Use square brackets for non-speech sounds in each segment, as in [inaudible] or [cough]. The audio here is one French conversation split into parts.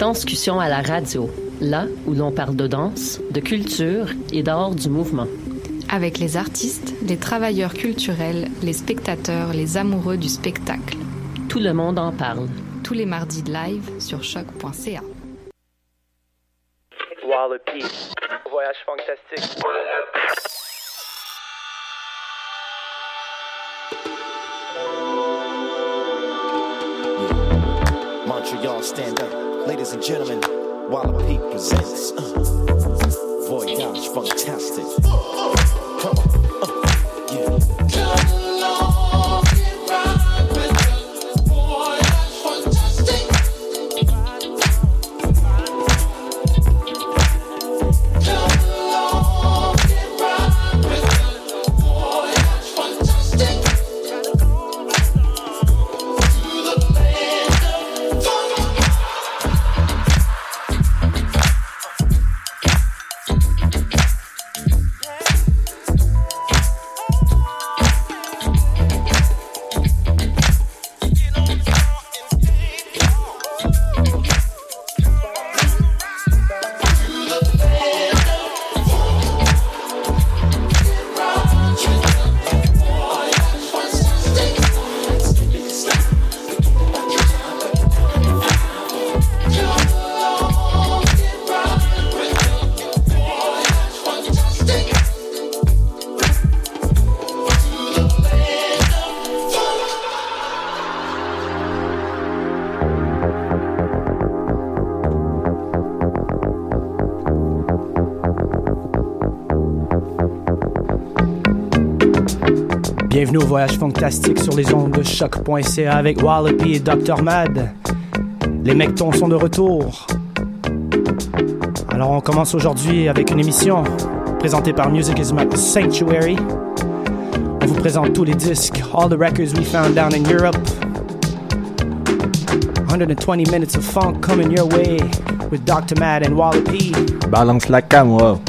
Danscussion à la radio, là où l'on parle de danse, de culture et d'art du mouvement. Avec les artistes, les travailleurs culturels, les spectateurs, les amoureux du spectacle. Tout le monde en parle. Tous les mardis de live sur choc.ca. Wallopy. Voyage fantastique. Montreal, stand up. Ladies and gentlemen, Wallopy presents uh, Voyage Fantastic. Come on. Uh, yeah. Bienvenue au voyage fantastique sur les ondes de choc.ca avec Wallopy et Dr. Mad. Les mectons sont de retour. Alors on commence aujourd'hui avec une émission présentée par Music is My Sanctuary. On vous présente tous les disques, all the records we found down in Europe. 120 minutes of funk coming your way with Dr. Mad and Wallopy. Balance la cam, wow.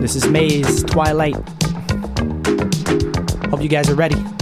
This is Maze Twilight. You guys are ready.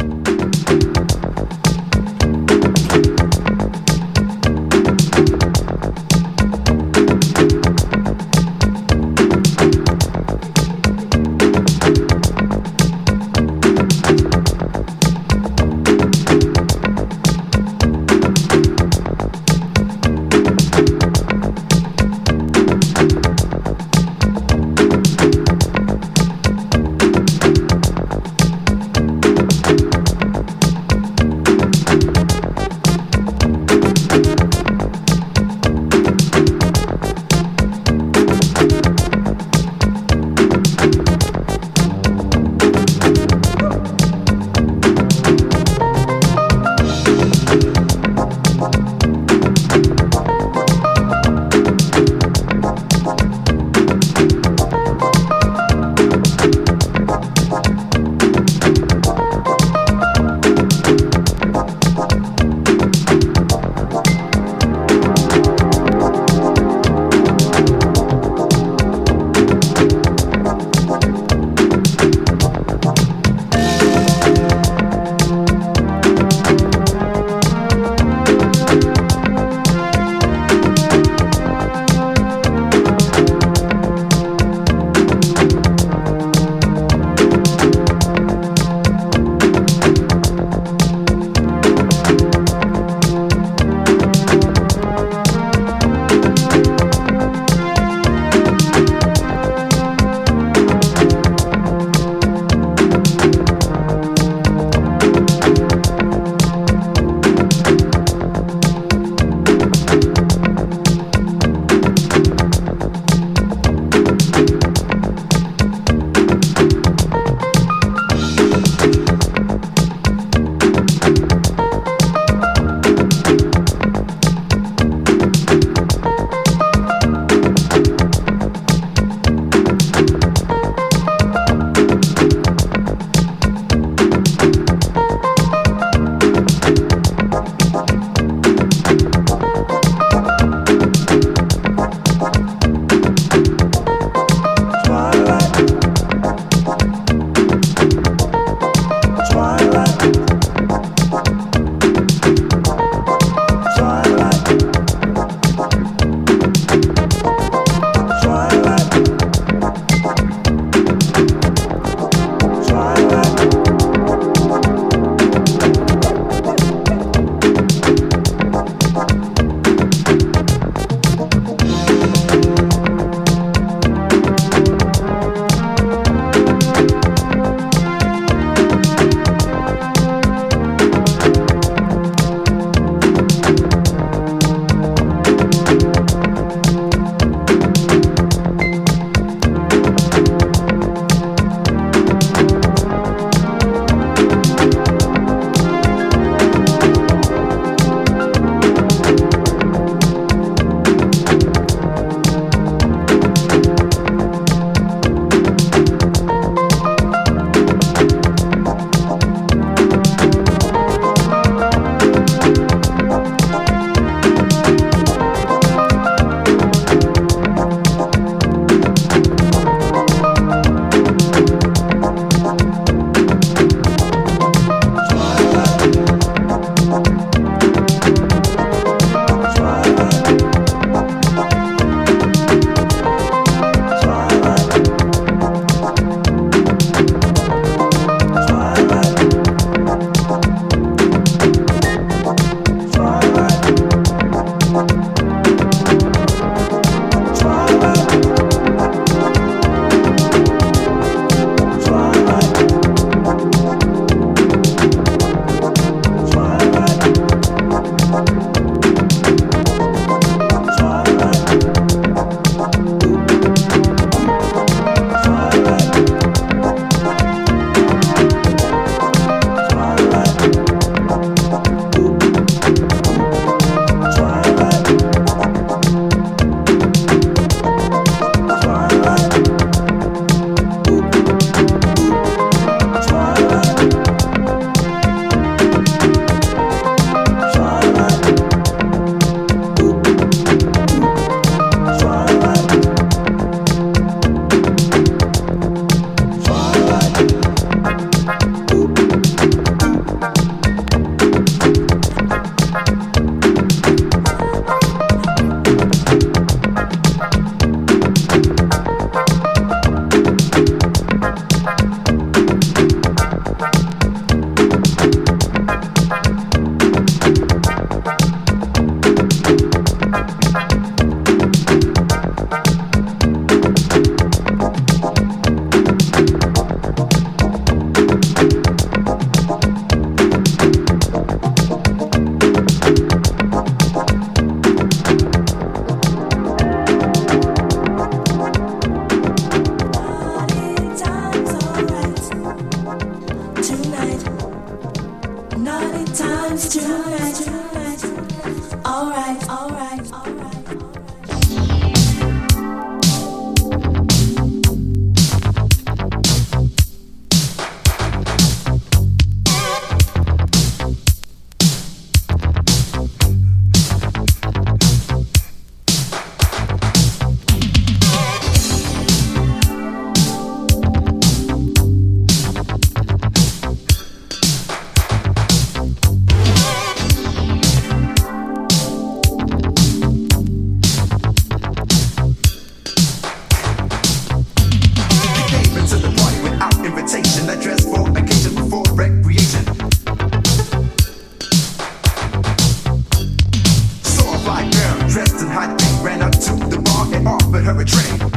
hurry, hurry train.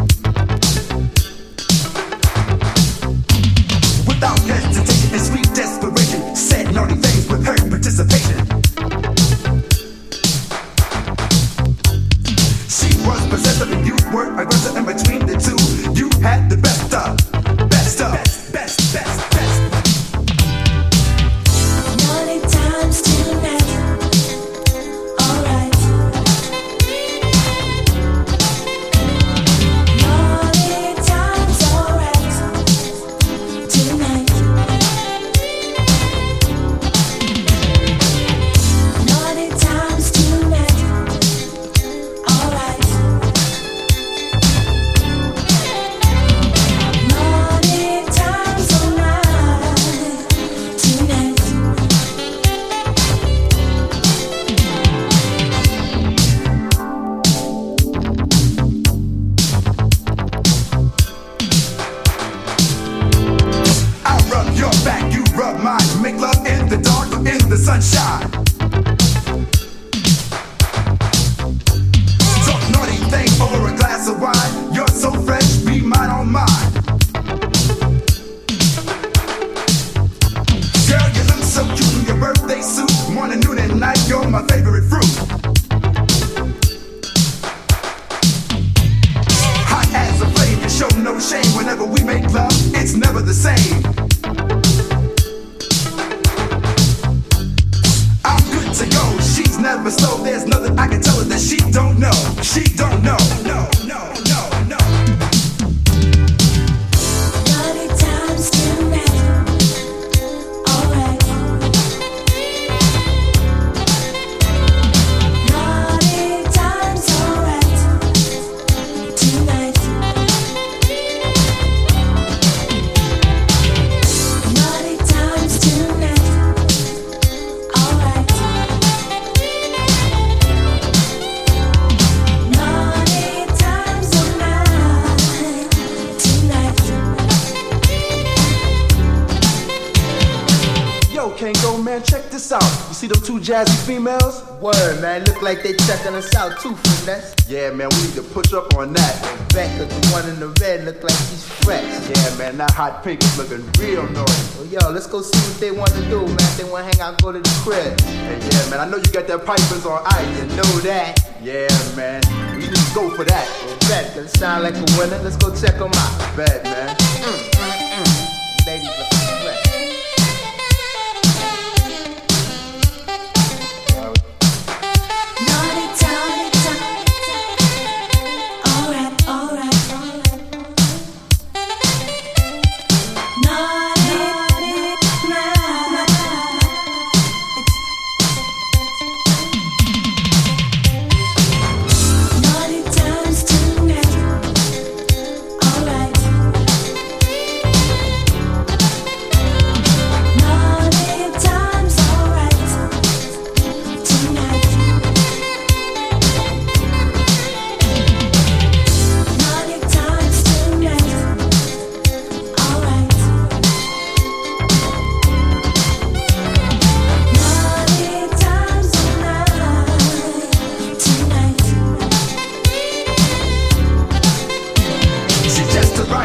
That hot pink is looking real nice. Well, yo, let's go see what they want to do, man. They want to hang out, go to the crib. Hey, yeah, man, I know you got that pipers on ice. You know that. Yeah, man. We need to go for that. Bet, that sound like a winner. Let's go check them out. Bet, man. Mm.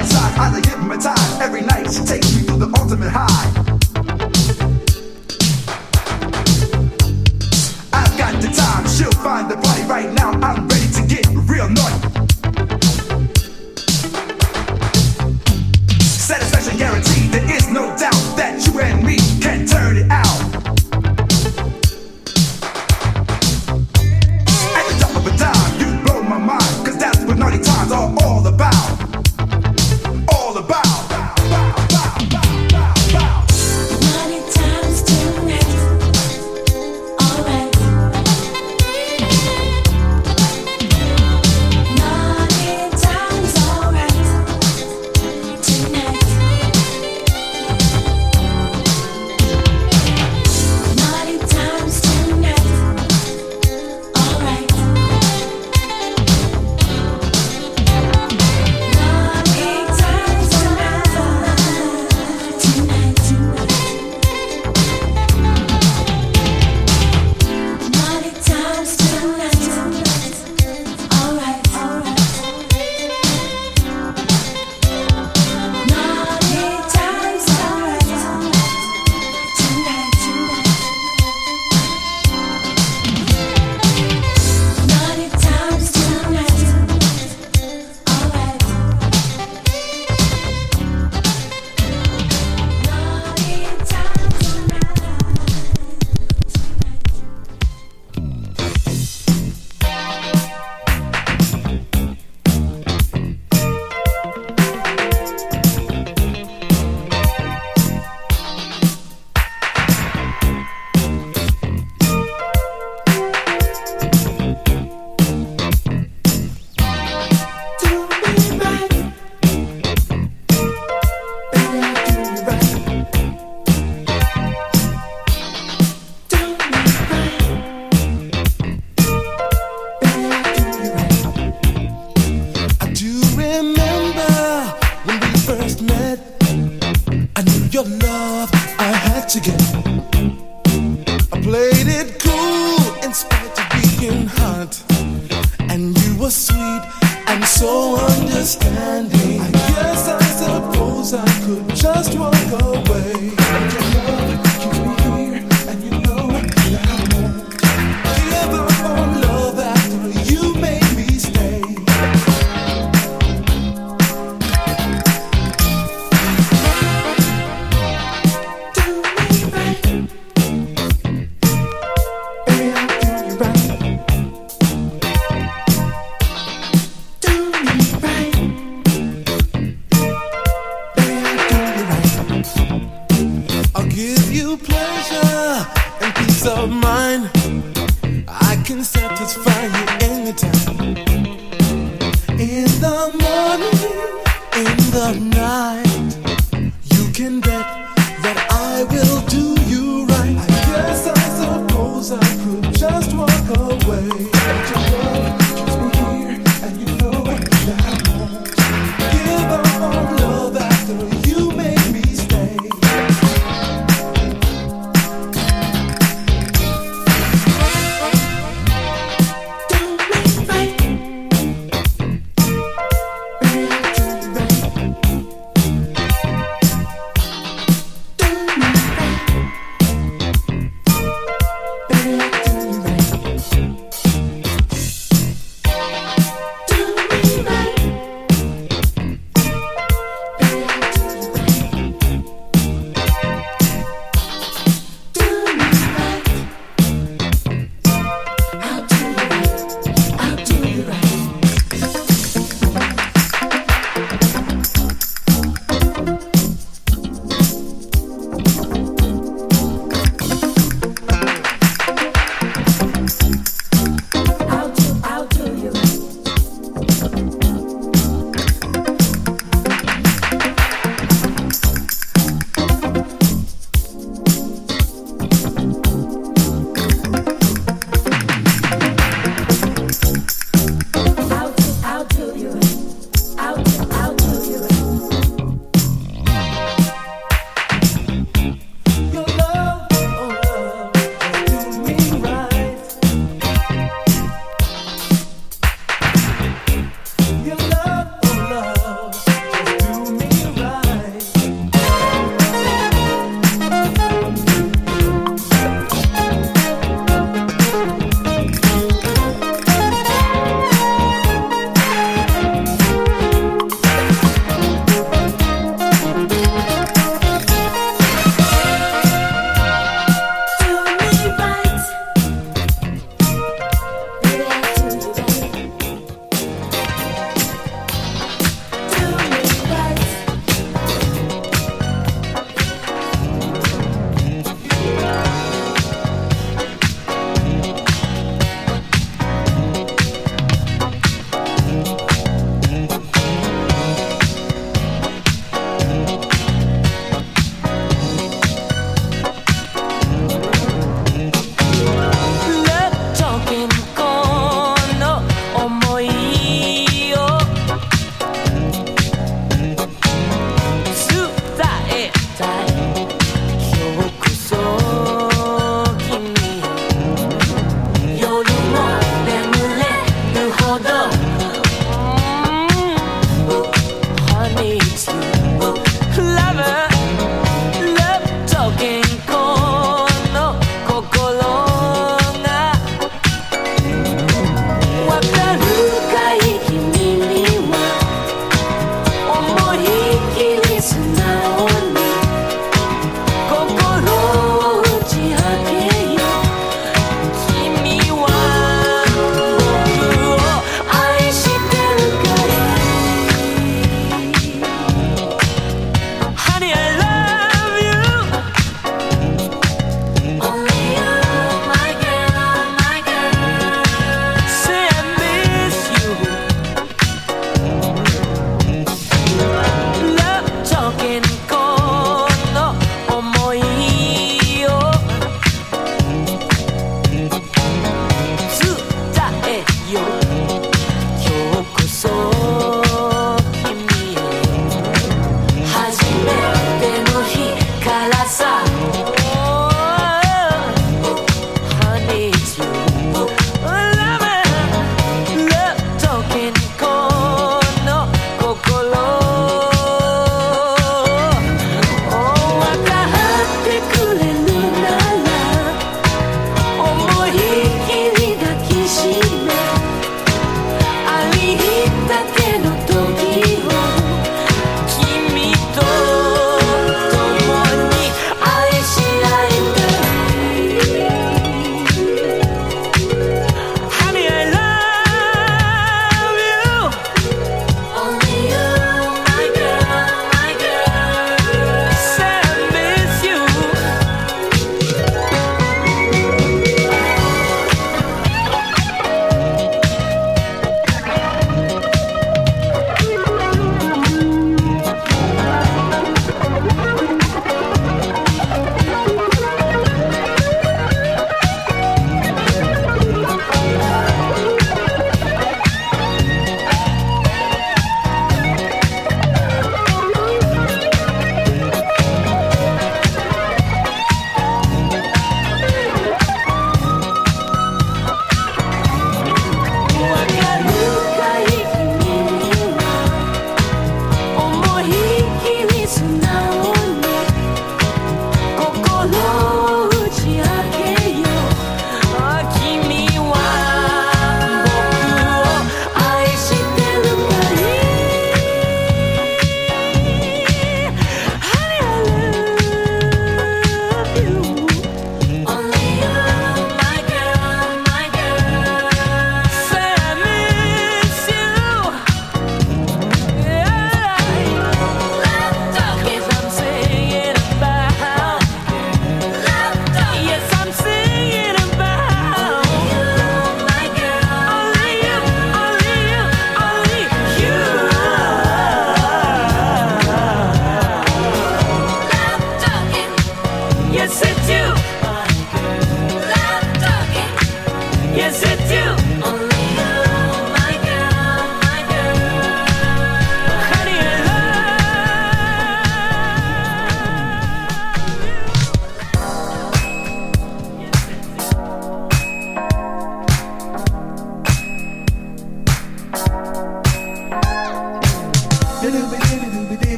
right side, I like hypnotized. Every night she takes me to the ultimate high.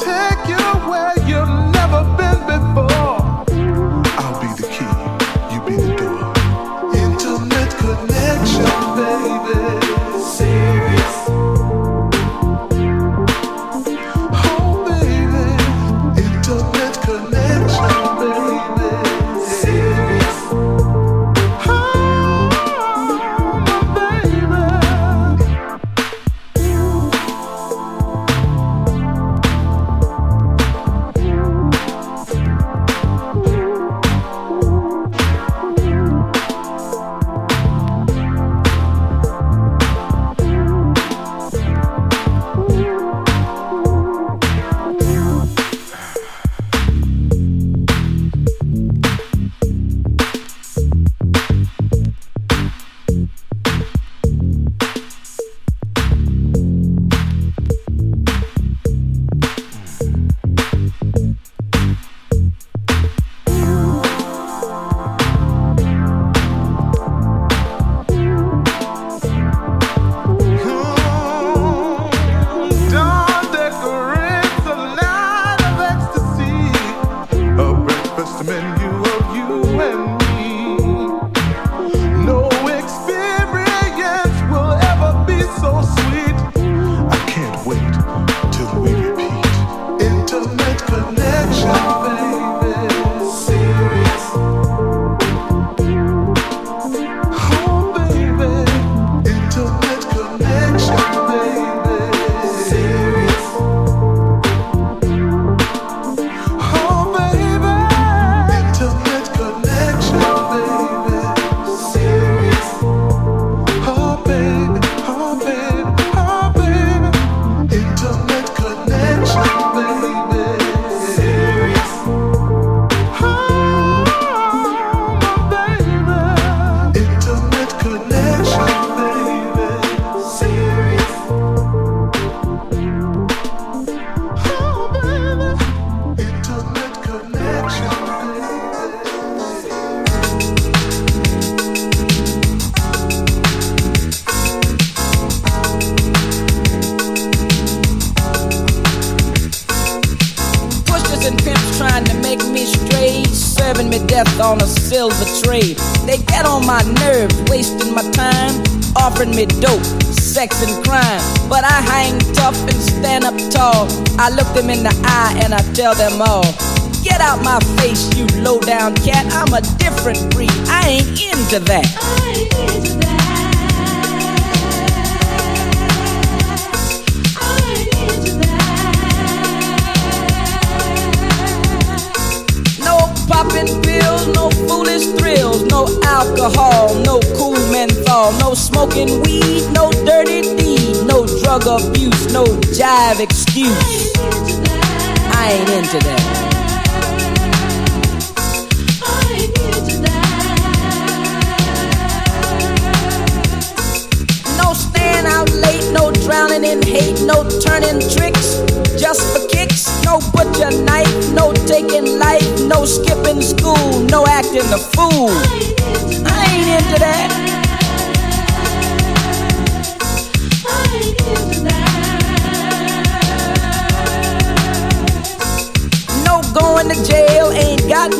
Take.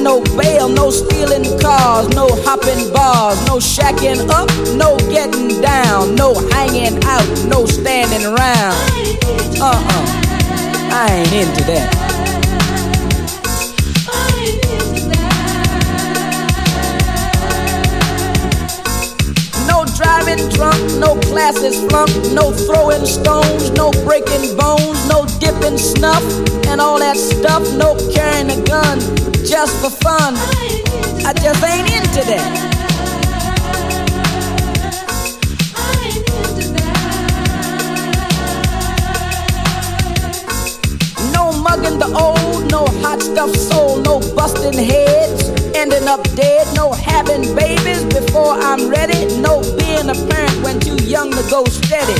No bail, no stealing cars, no hopping bars, no shacking up, no getting down, no hanging out, no standing around. Uh uh. I ain't into that. Drunk, no classes flunk, no throwing stones, no breaking bones, no dipping snuff, and all that stuff, no carrying a gun just for fun. I just ain't into that. No mugging the old, no hot stuff sold, no busting heads, ending up dead, no having babies before I'm ready, no being a parent when too young to go steady.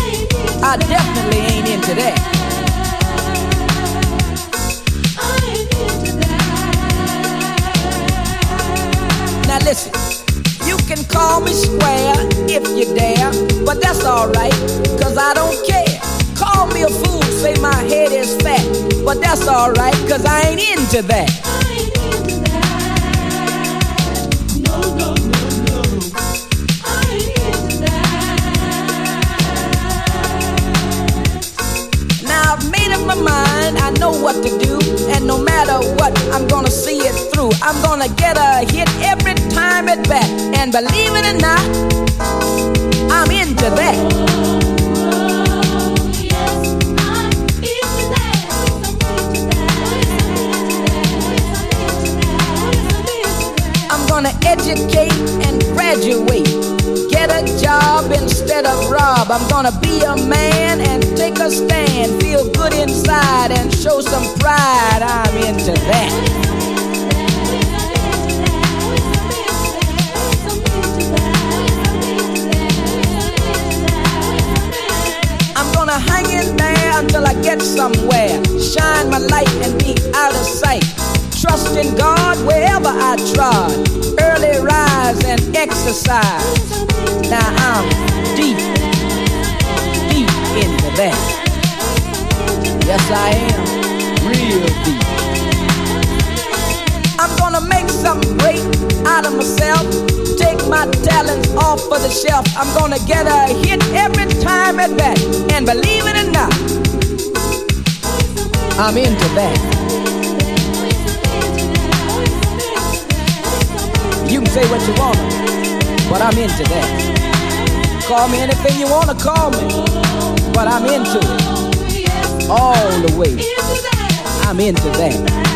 I definitely ain't into that. Now listen, you can call me square if you dare, but that's alright, cause I don't care. Call me a fool, say my head is fat, but that's alright, cause I ain't into that. Know what to do, and no matter what, I'm gonna see it through. I'm gonna get a hit every time at bat, and believe it or not, I'm into that. I'm gonna educate and graduate. Get a job instead of rob. I'm gonna be a man and take a stand. Feel good inside and show some pride. I'm into that. I'm gonna hang in there until I get somewhere. Shine my light and be out of sight. Trust in God wherever I trod. Early rise and exercise. Now I'm deep into that. Yes, I am. Real deep. I'm gonna make something great out of myself. Take my talents off of the shelf. I'm gonna get a hit every time at bat. And believe it or not, I'm into that. You can say what you wanna, but I'm into that. Call me anything you wanna call me, but I'm into it. All the way. I'm into that.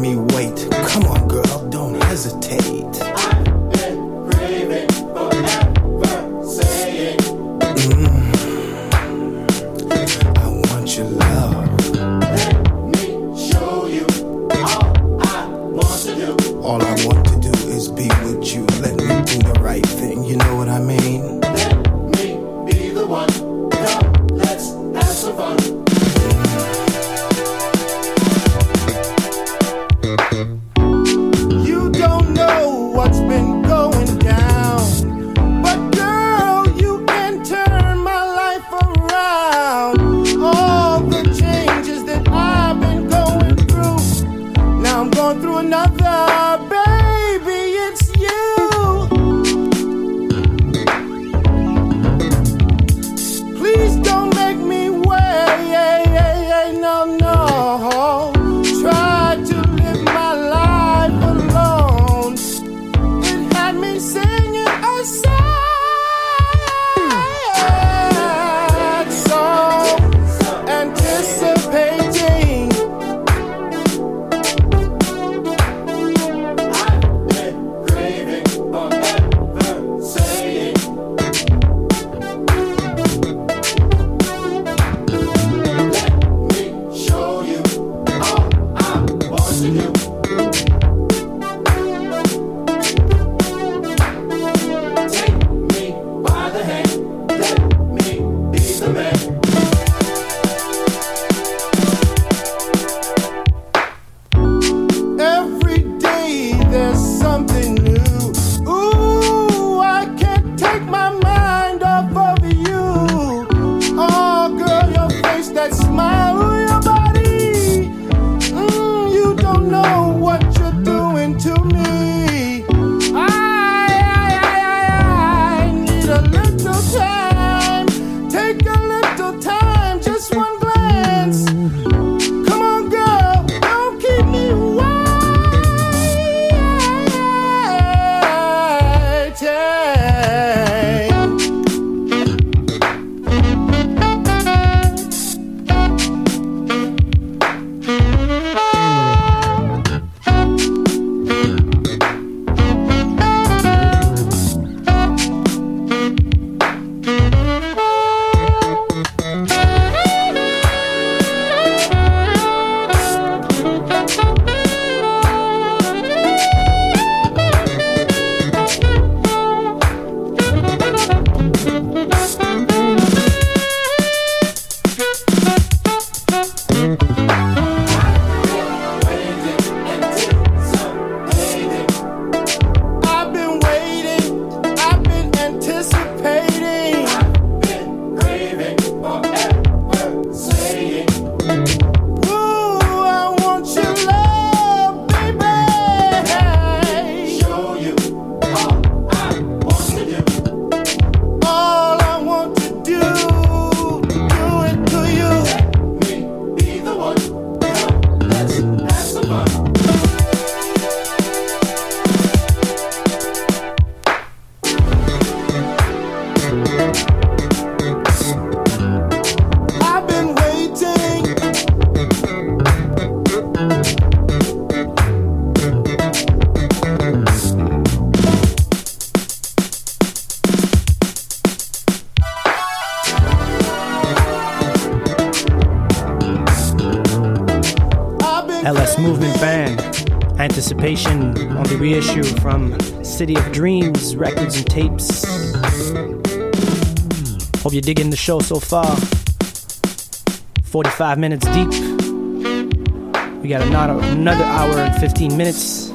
Making me wait. participation on the reissue from City of Dreams records and tapes. Hope you're digging the show so far. 45 minutes deep. We got another, another hour and 15 minutes.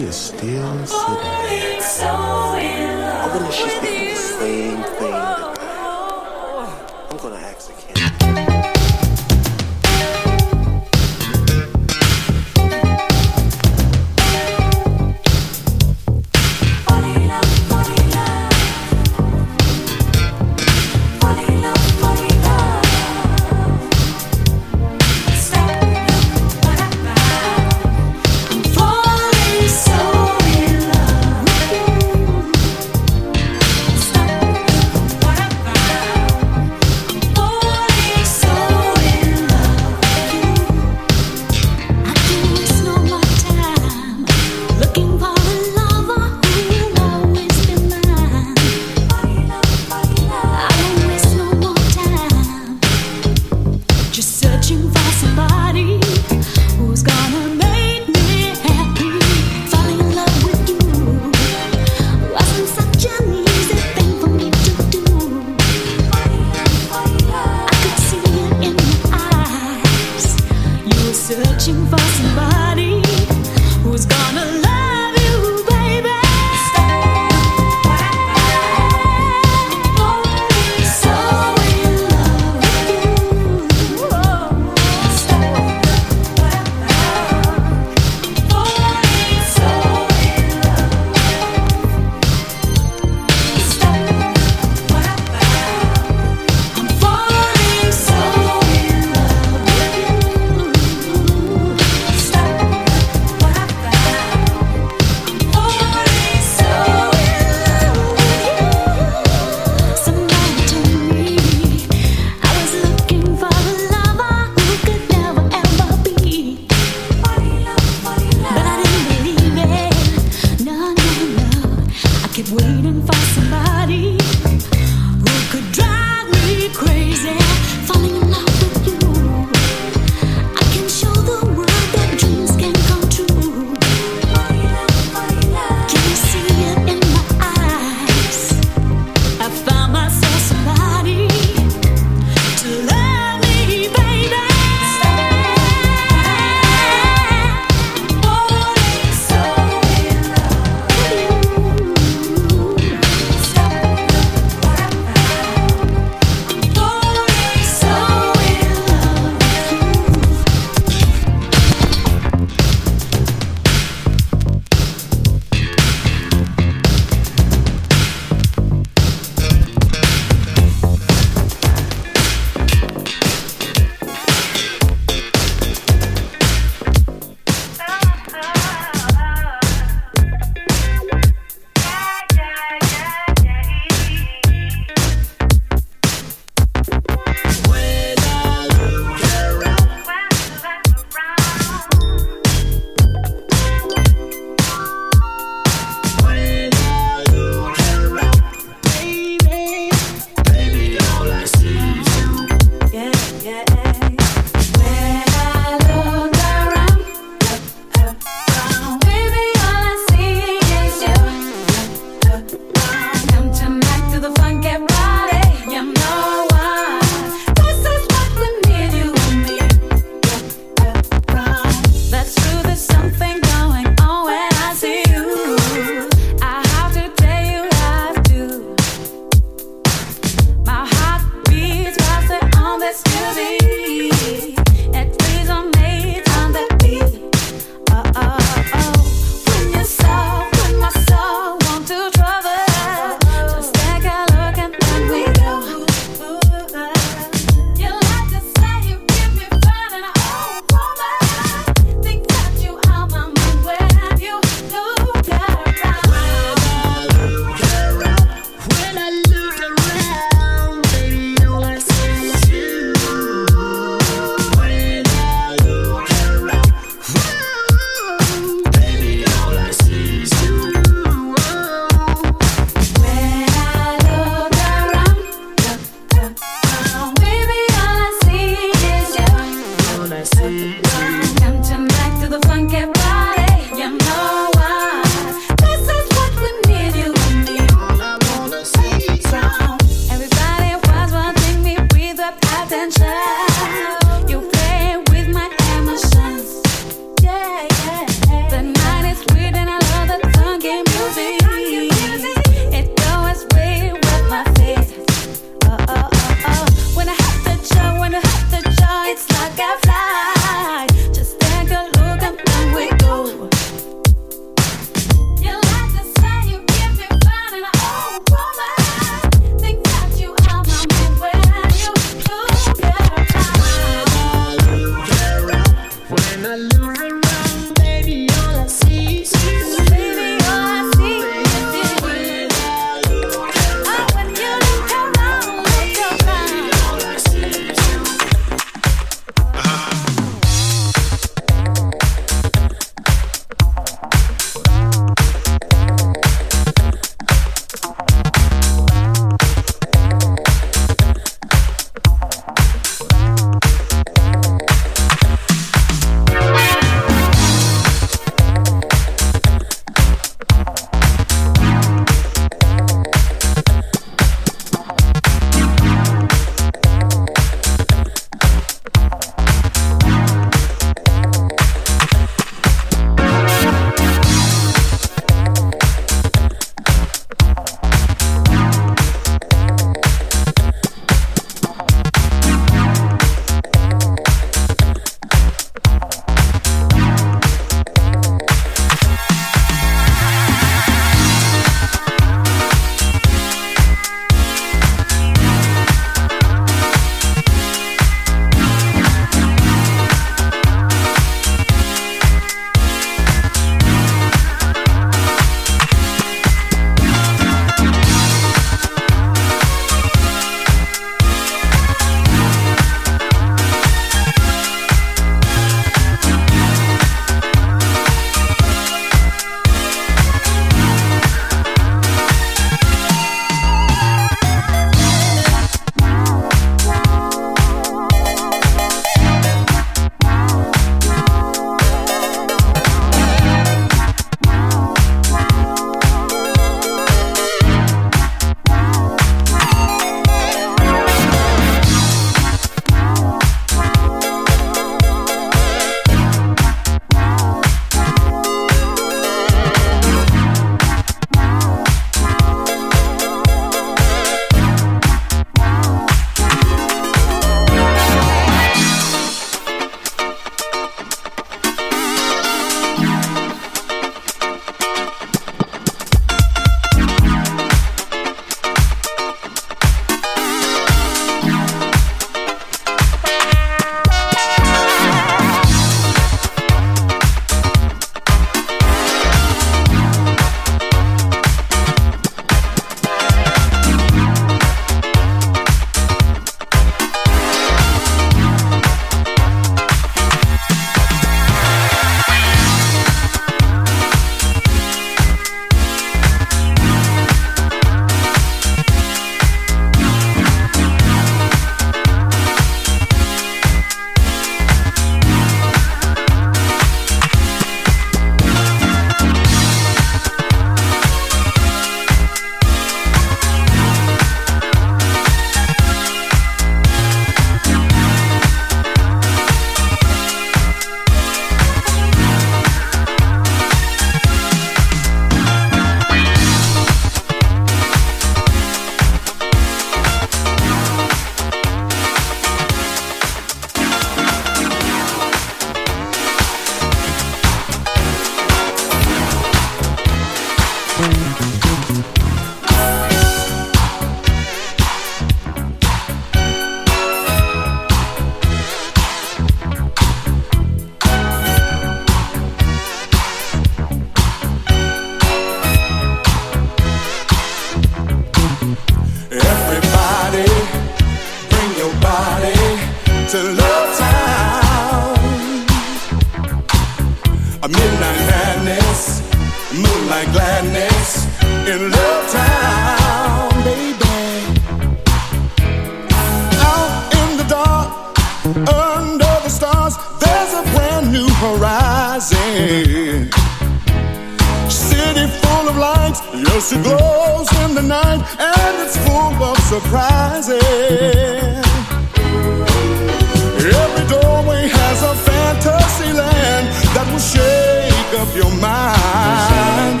up your mind.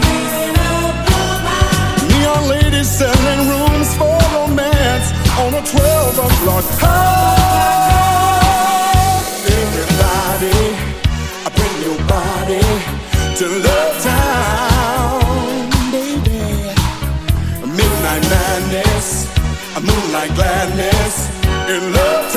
Neon ladies selling rooms for romance on a 12 o'clock high. Everybody, I bring your body to love town, baby. Midnight madness, a moonlight gladness in love.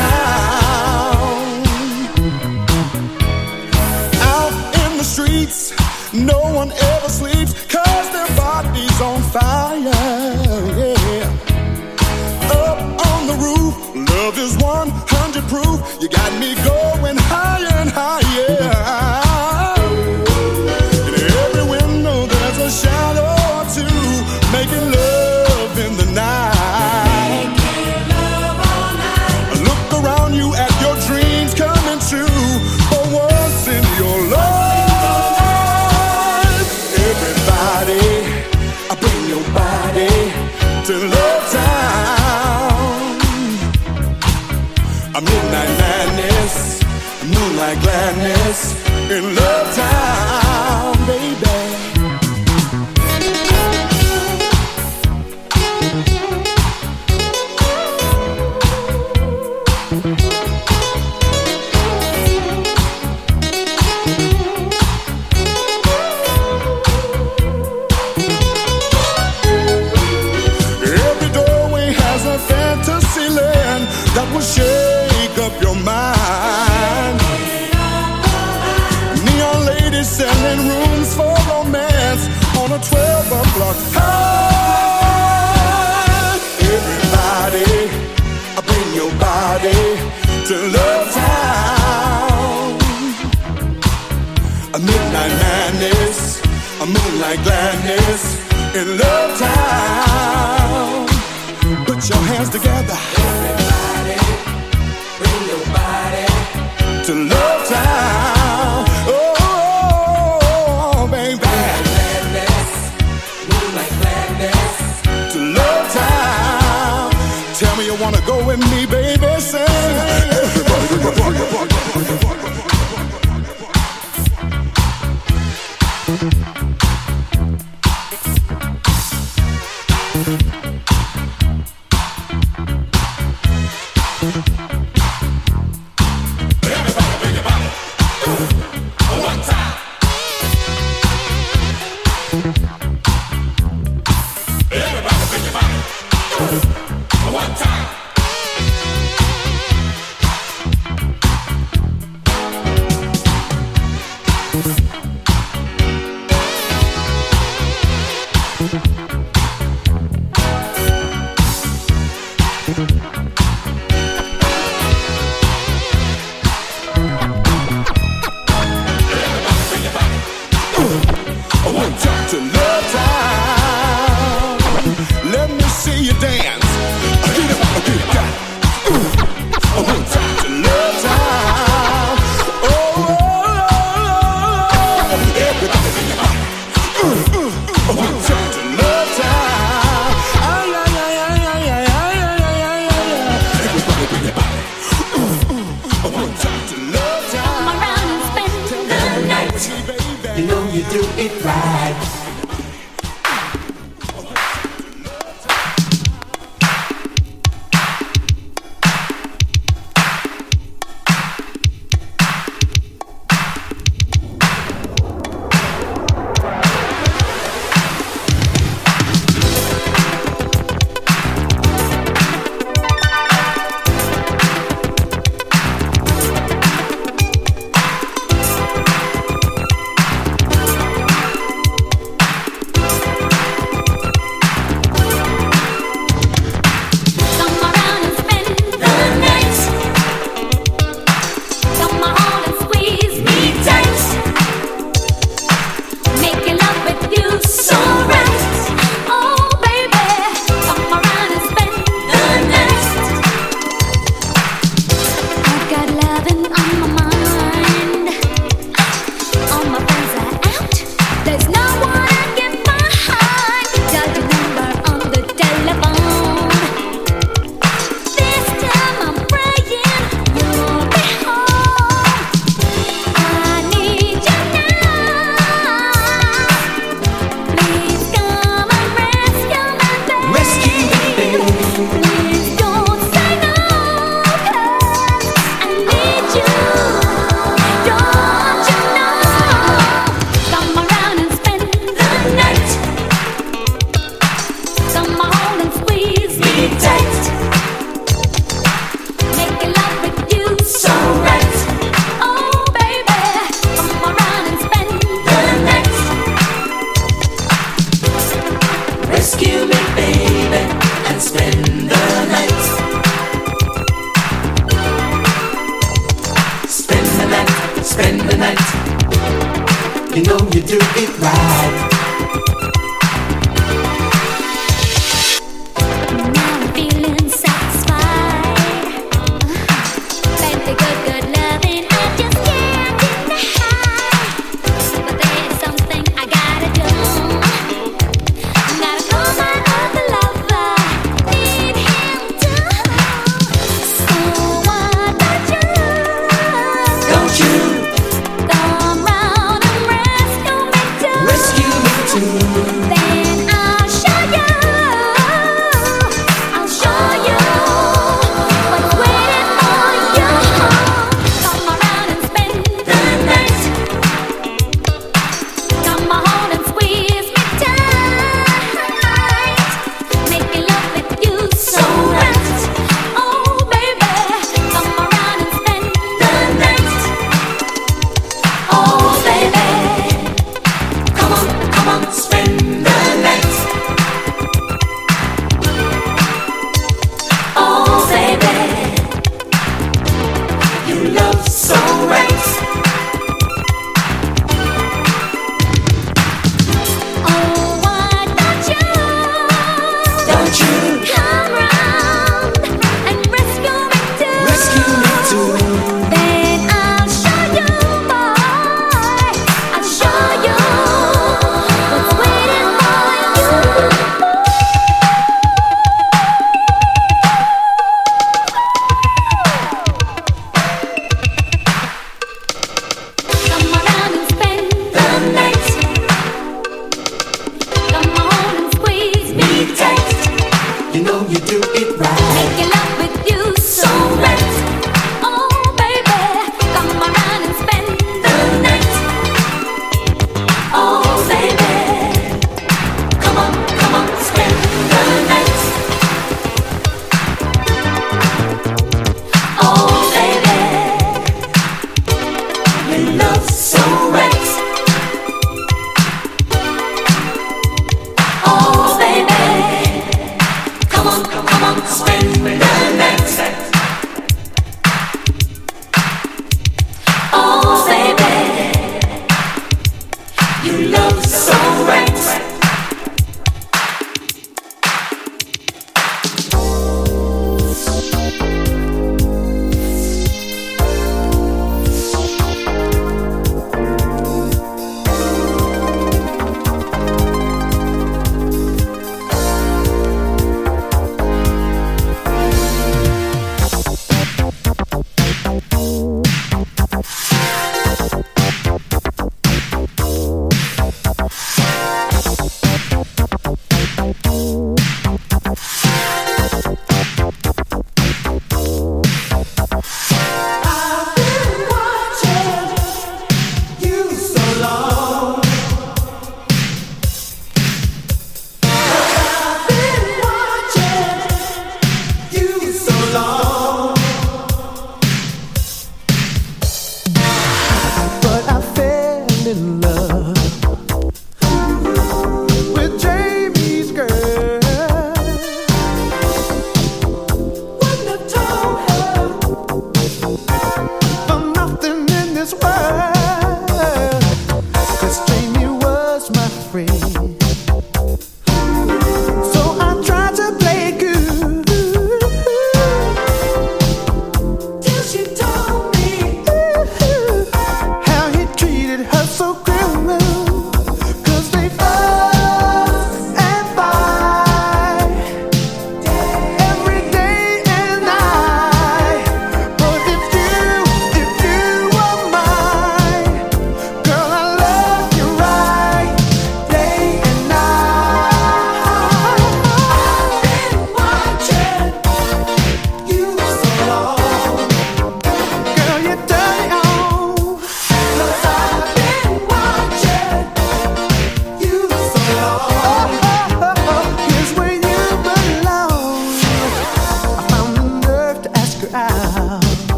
You know you do it right.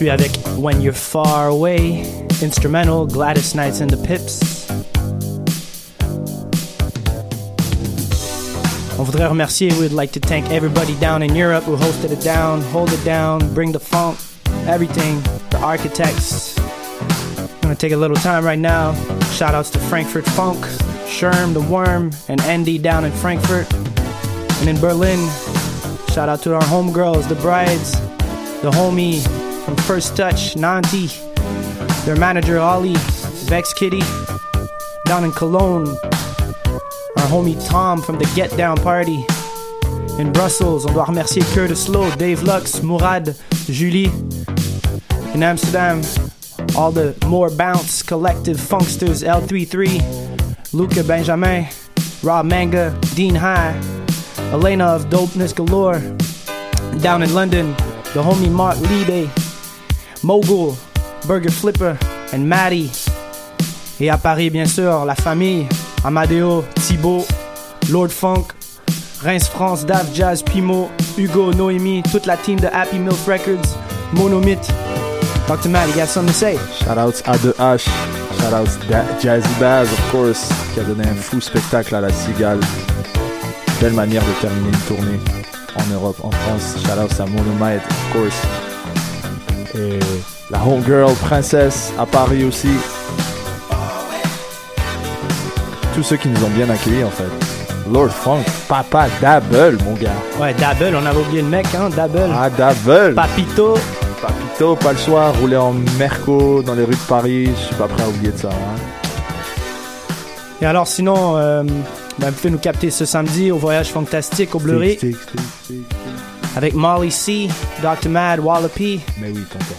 poursuit avec When You're Far Away, instrumental Gladys Knights and the Pips. On voudrait remercier, we'd like to thank everybody down in Europe who hosted it down, hold it down, bring the funk, everything, the architects. I'm gonna take a little time right now. Shout outs to Frankfurt Funk, Sherm the Worm, and Andy down in Frankfurt. And in Berlin, shout out to our homegirls, the brides, the homie, from First Touch, Nanti, their manager Ollie, Vex Kitty. Down in Cologne, our homie Tom from the Get Down Party. In Brussels, on doit remercier Curtis Lowe, Dave Lux, Mourad, Julie. In Amsterdam, all the More Bounce Collective Funksters L33, Luca Benjamin, Rob Manga, Dean High, Elena of Dopeness Galore. Down in London, the homie Mark Liebe, Mogul, Burger Flipper, and Maddie. Et à Paris, bien sûr, la famille, Amadeo, Thibaut, Lord Funk, Reims France, Dav Jazz, Pimo, Hugo, Noémie, toute la team de Happy Milk Records, Monomit. Dr. Matt, you got something to say? Shoutouts A2H, shoutouts Da- Jazzy Baz, of course, qui a donné un fou spectacle à la Cigale. Belle manière de terminer une tournée en Europe, en France. Shoutouts à Monomite, of course. Et la homegirl, Princesse, à Paris aussi. Tous ceux qui nous ont bien accueillis en fait. Lord Funk, Papa Double, mon gars. Ouais, Double, on avait oublié le mec, hein, Double. Ah, Double. Papito. Papito, pas le choix, rouler en Merco dans les rues de Paris, je suis pas prêt à oublier de ça. hein. Et alors, sinon, euh, ben, vous pouvez nous capter ce samedi au Voyage Fantastique au Bleury stick. Avec Molly C, Dr. Mad, Wallopy. Mais oui, tonton.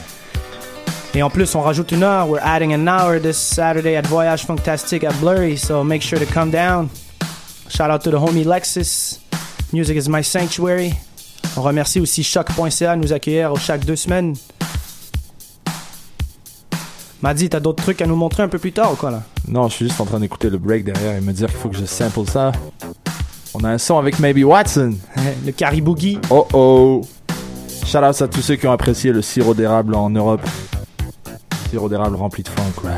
Et en plus, on rajoute une heure. We're adding an hour this Saturday at Voyage Fantastique at Blurry, so make sure to come down. Shout out to the homie Lexus. Music is my sanctuary. On remercie aussi choc.ca de nous accueillir chaque deux semaines. Madi, t'as d'autres trucs à nous montrer un peu plus tard ou quoi là? Non, je suis juste en train d'écouter le break derrière et me dire qu'il faut que je sample ça. On a un son avec Maybe Watson. [laughs] le Caribougi. Oh oh. Shout out à tous ceux qui ont apprécié le sirop d'érable en Europe. Sirop d'érable rempli de funk. ouais.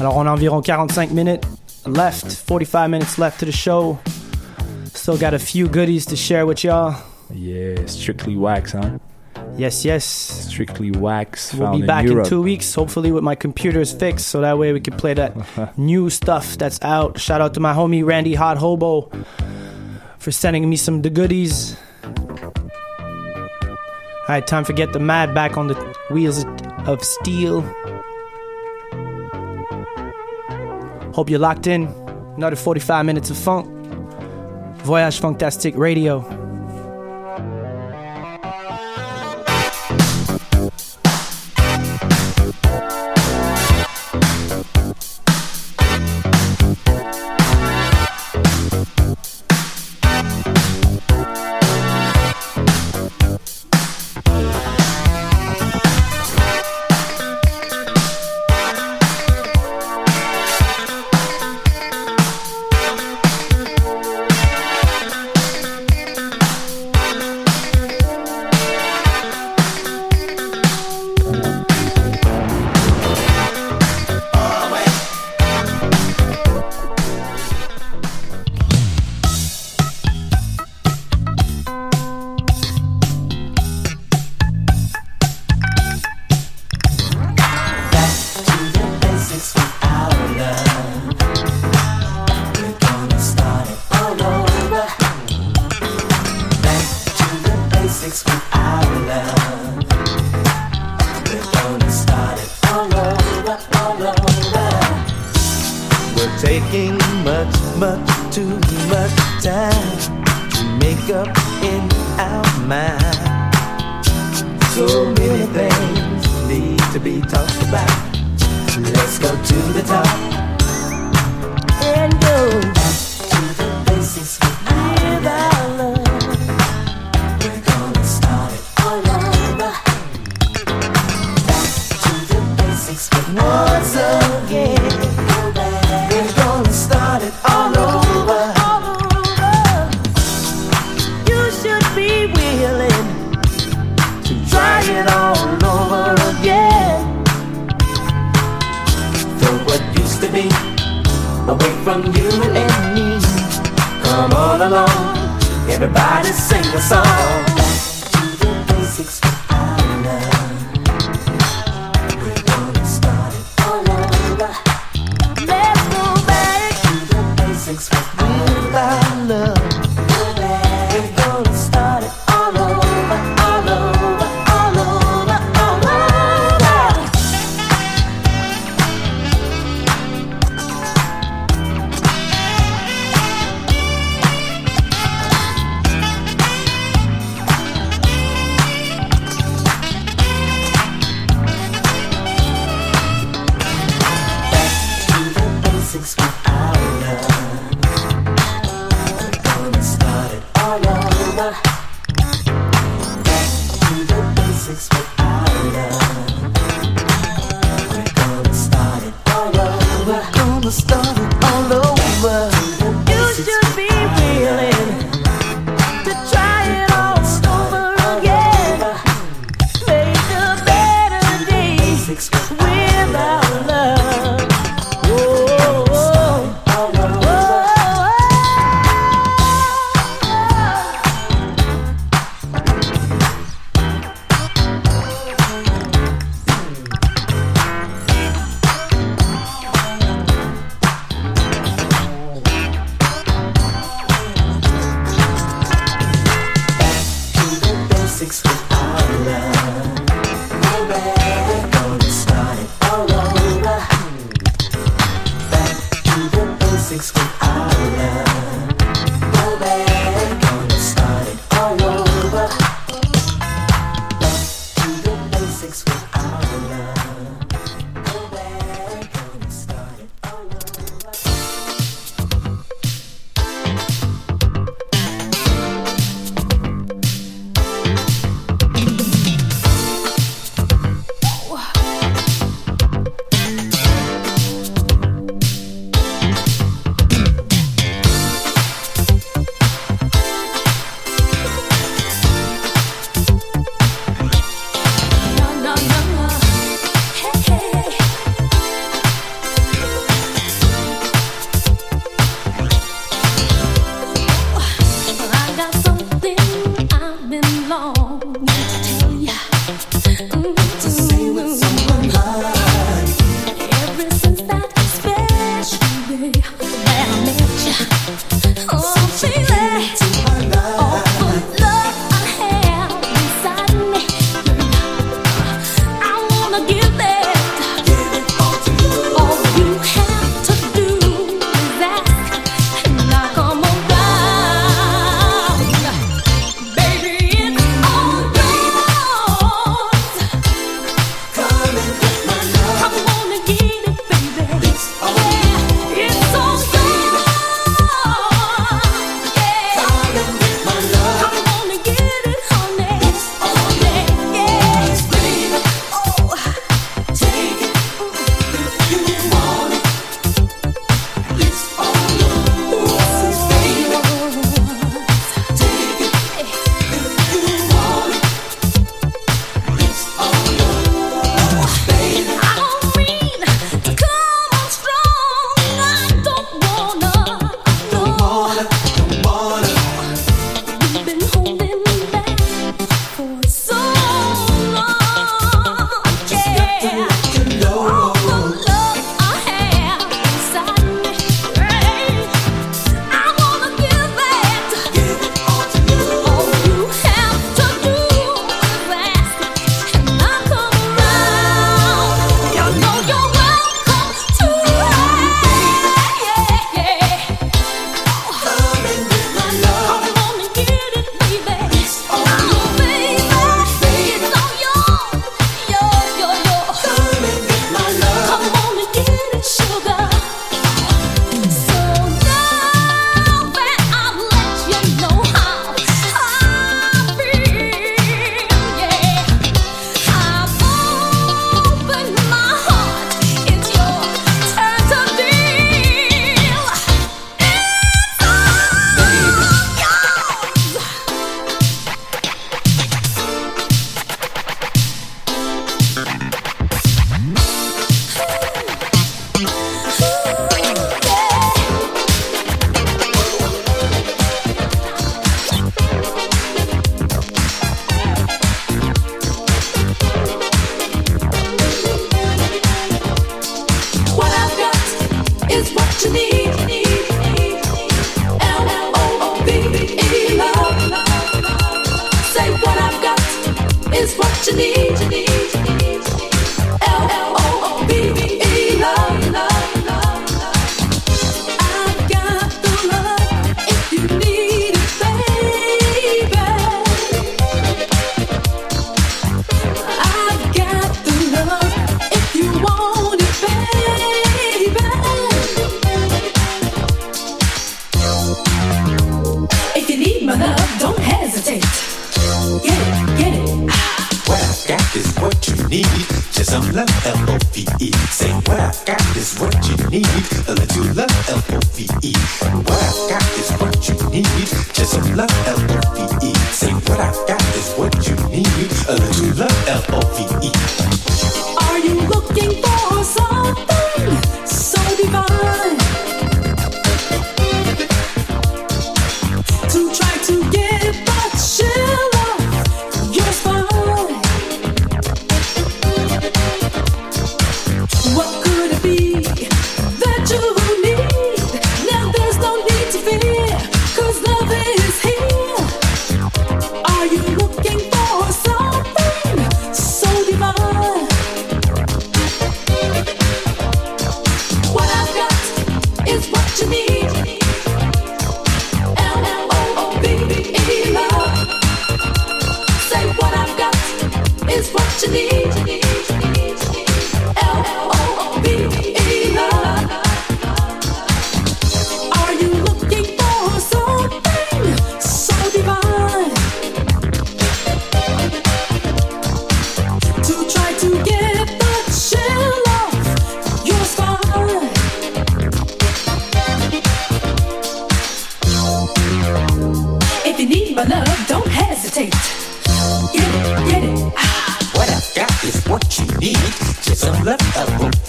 Alors, on a environ 45 minutes left, 45 minutes left to the show. Still got a few goodies to share with y'all. Yeah, strictly wax, huh? Yes, yes. Strictly wax. We'll be back in in two weeks, hopefully with my computers fixed, so that way we can play that [laughs] new stuff that's out. Shout out to my homie Randy Hot Hobo for sending me some the goodies. All right, time for get the mad back on the wheels of steel. Hope you're locked in. Another 45 minutes of funk. Voyage Funktastic Radio.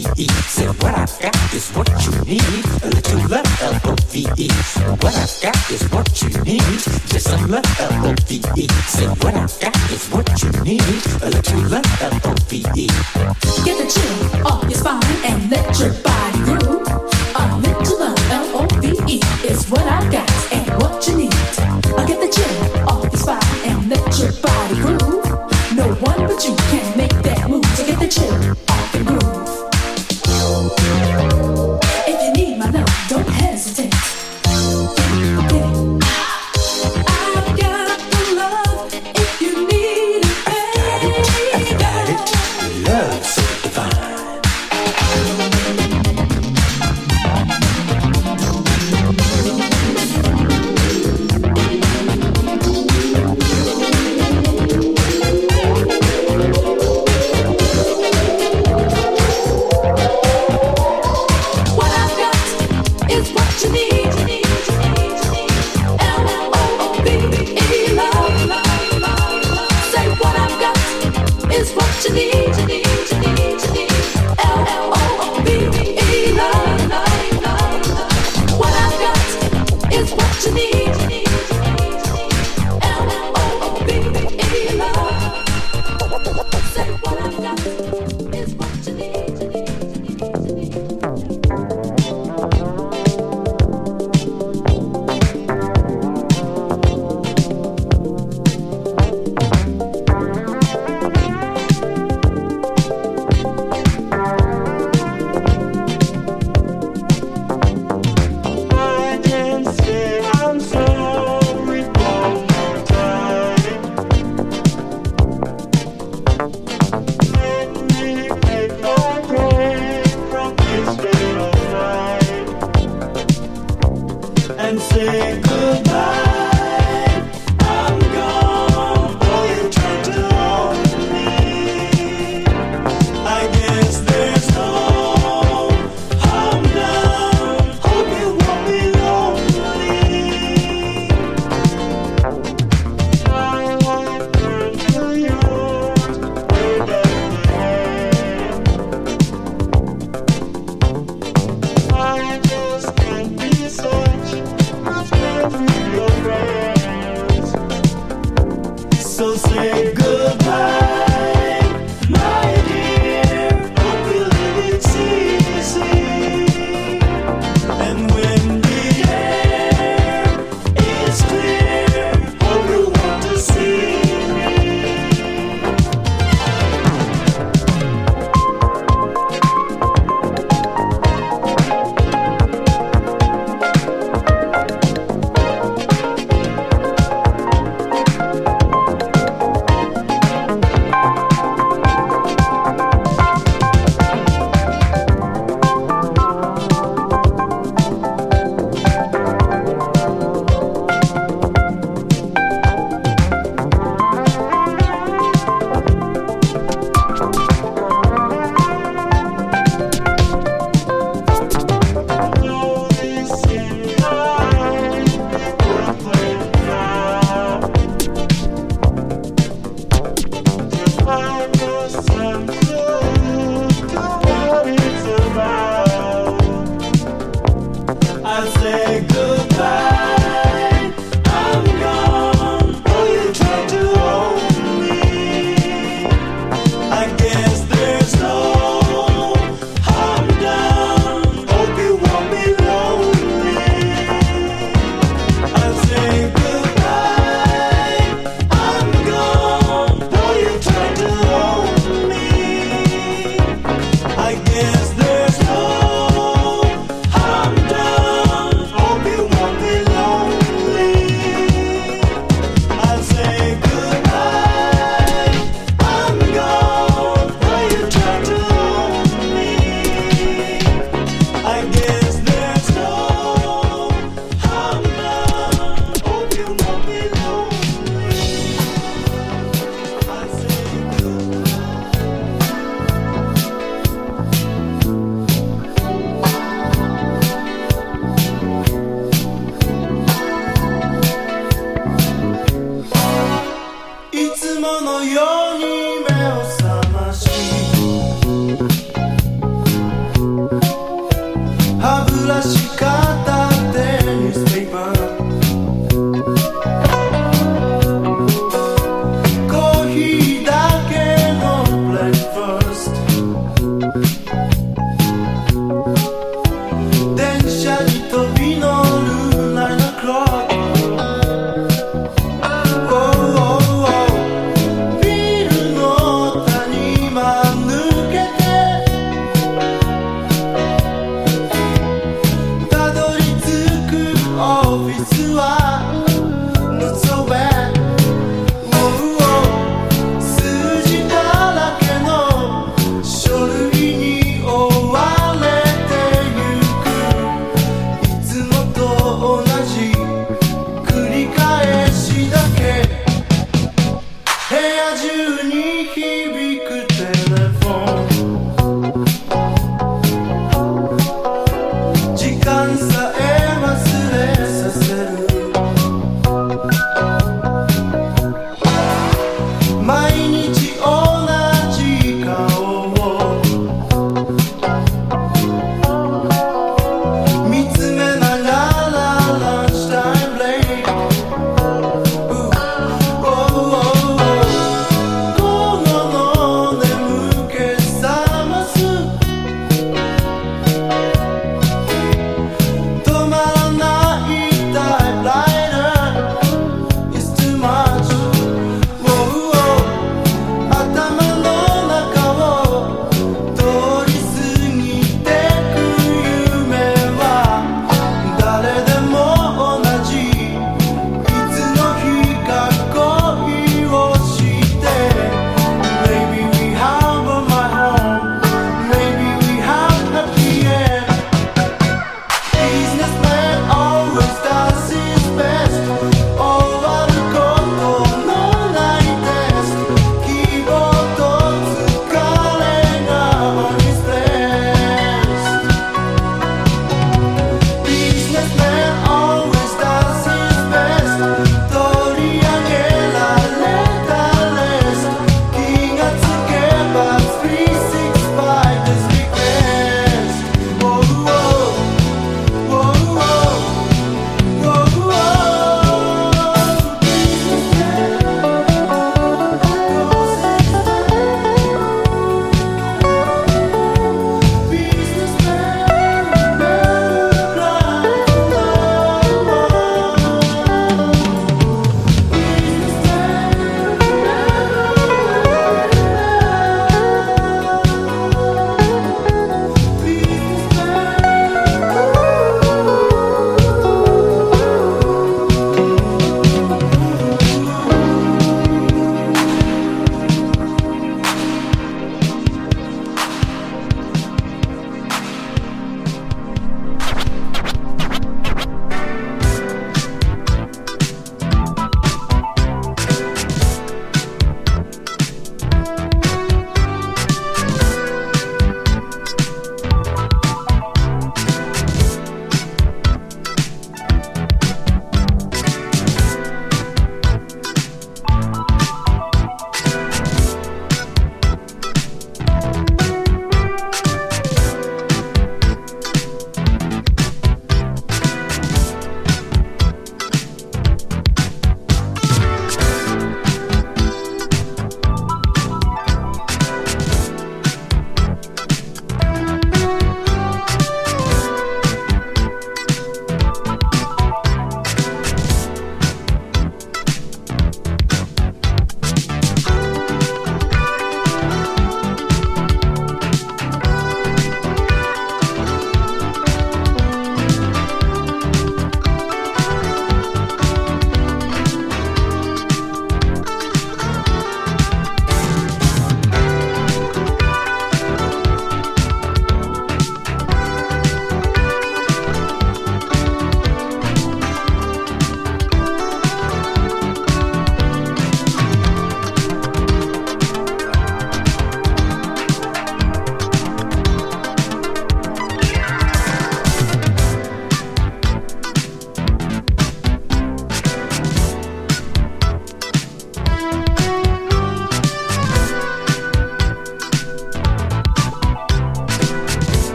L-O-V-E. Say what I've got is what you need. A little love, L-O-V-E. What I've got is what you need. Just some love, L-O-V-E. Said what I've got is what you need. A little love, L-O-V-E. Get the chill off your spine and let your body groove. A little love, L-O-V-E is what I've got and what you need. i get the chill off your spine and let your body groove. No one but you can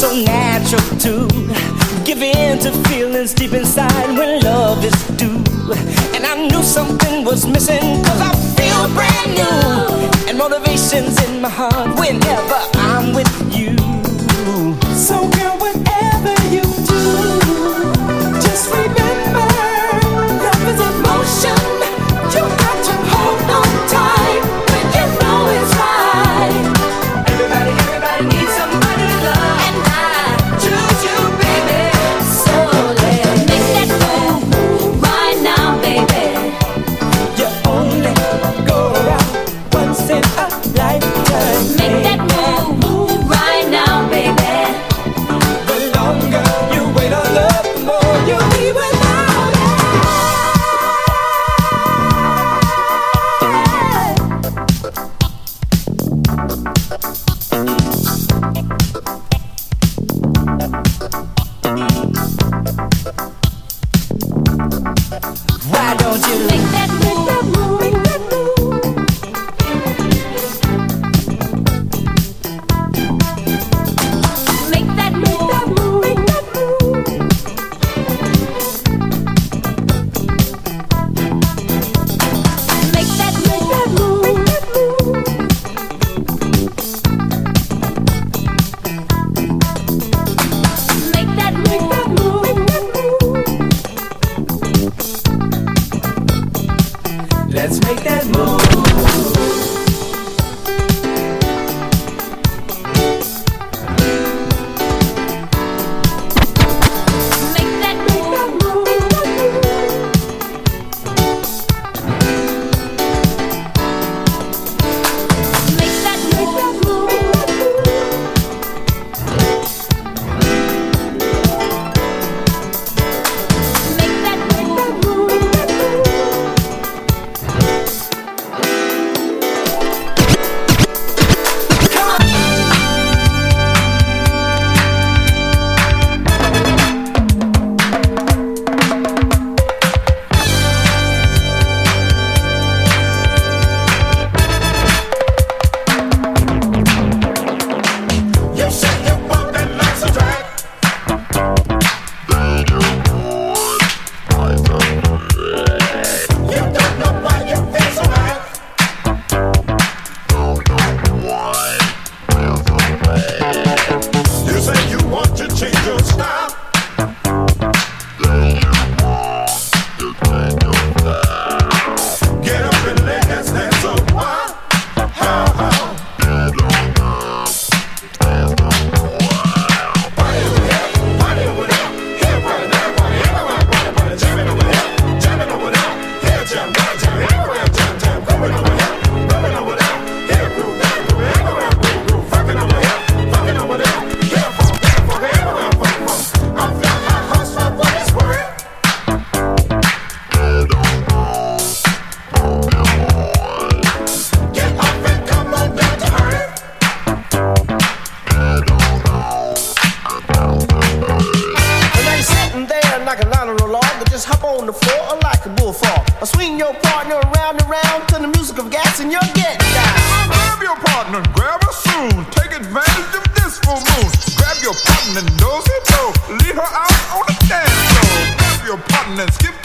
so natural to give in to feelings deep inside when love is due. And I knew something was missing cause I feel brand new. And motivation's in my heart whenever I'm with you. your partner knows it, though. Leave her out on the dance floor. Grab your partner and skip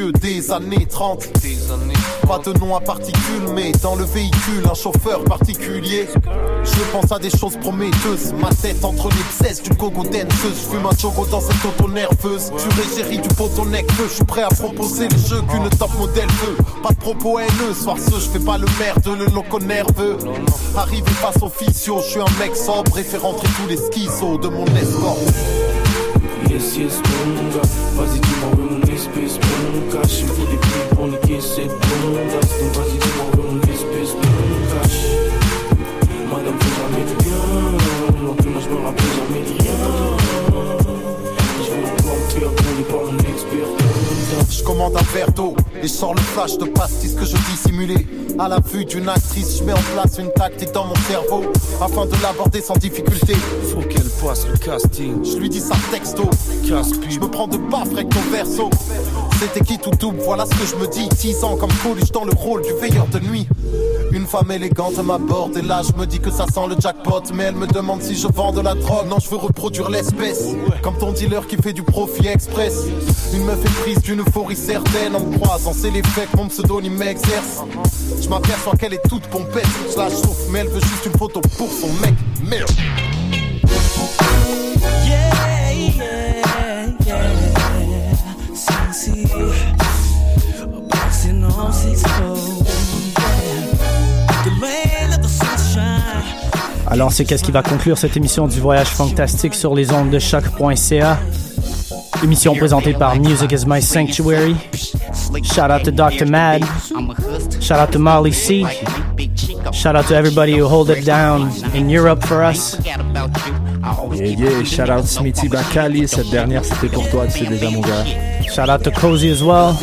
des mafieux des années 30. Pas de nom à particules, mais dans le véhicule, un chauffeur particulier. Je pense à des choses prometteuses. Ma tête entre les pièces d'une gogo danseuse. Fume un choco dans cette auto nerveuse. Tu régéris du potonec feu. Je suis prêt à proposer le jeu qu'une top modèle veut. Pas de propos haineux, soir ce, je fais pas le merde, le loco nerveux. Arrivé face au physio, je suis un mec sobre et fait rentrer tous les schizos de mon escorte. Yes, yes, Je. Madame, bien. Non, plus, moi, me rappelle jamais de rien. Commande un verre d'eau et je sors le flash de pastis que je dissimulais. À la vue d'une actrice, je mets en place une tactique dans mon cerveau afin de l'aborder sans difficulté. Faut qu'elle passe le casting. Je lui dis ça texto. Je me prends de baffe avec ton verso. C'était qui tout double, voilà ce que je me dis. 10 ans comme Coluche dans le rôle du veilleur de nuit. Une femme élégante m'aborde et là je me dis que ça sent le jackpot. Mais elle me demande si je vends de la drogue. Non je veux reproduire l'espèce. Comme ton dealer qui fait du profit express. Une meuf est prise d'une euphorie certaine. En croisant c'est l'effet que mon pseudonyme m'exerce Je m'aperçois qu'elle est toute pompette. Je la chauffe mais elle veut juste une photo pour son mec. Merde Alors, c'est qu'est-ce qui va conclure cette émission du Voyage Fantastique sur les ondes de choc.ca. Émission présentée par Music is My Sanctuary. Shout out to Dr. Mad. Shout out to Molly C. Shout out to everybody who hold it down in Europe for us. Yeah, yeah, shout out Smithy Bakali. Cette dernière, c'était pour toi, tu sais déjà, mon gars. Shout out to Cozy as well.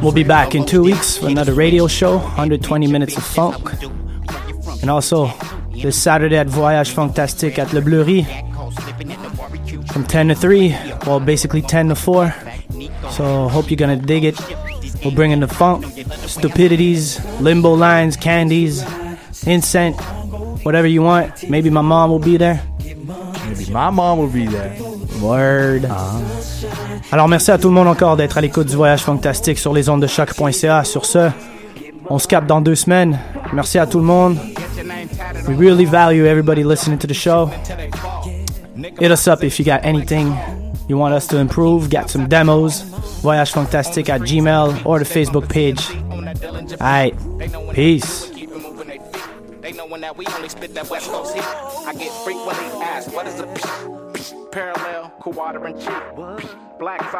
We'll be back in two weeks for another radio show, 120 minutes of funk. And also, this Saturday at Voyage Fantastique at Le Bleury from 10 to 3, well, basically 10 to 4. So, hope you're gonna dig it. We'll bring in the funk, stupidities, limbo lines, candies, incense, whatever you want. Maybe my mom will be there. Maybe my mom will be there. Word. Alors merci à tout le monde encore d'être à l'écoute du voyage fantastique sur les ondes de choc.ca. Sur ce, on se capte dans deux semaines. Merci à tout le monde. We really value everybody listening to the show. Hit us up if you got anything you want us to improve. Got some demos. Voyage fantastique at Gmail or the Facebook page. Alright. Peace. I get frequently asked, what is a parallel, cheat? Black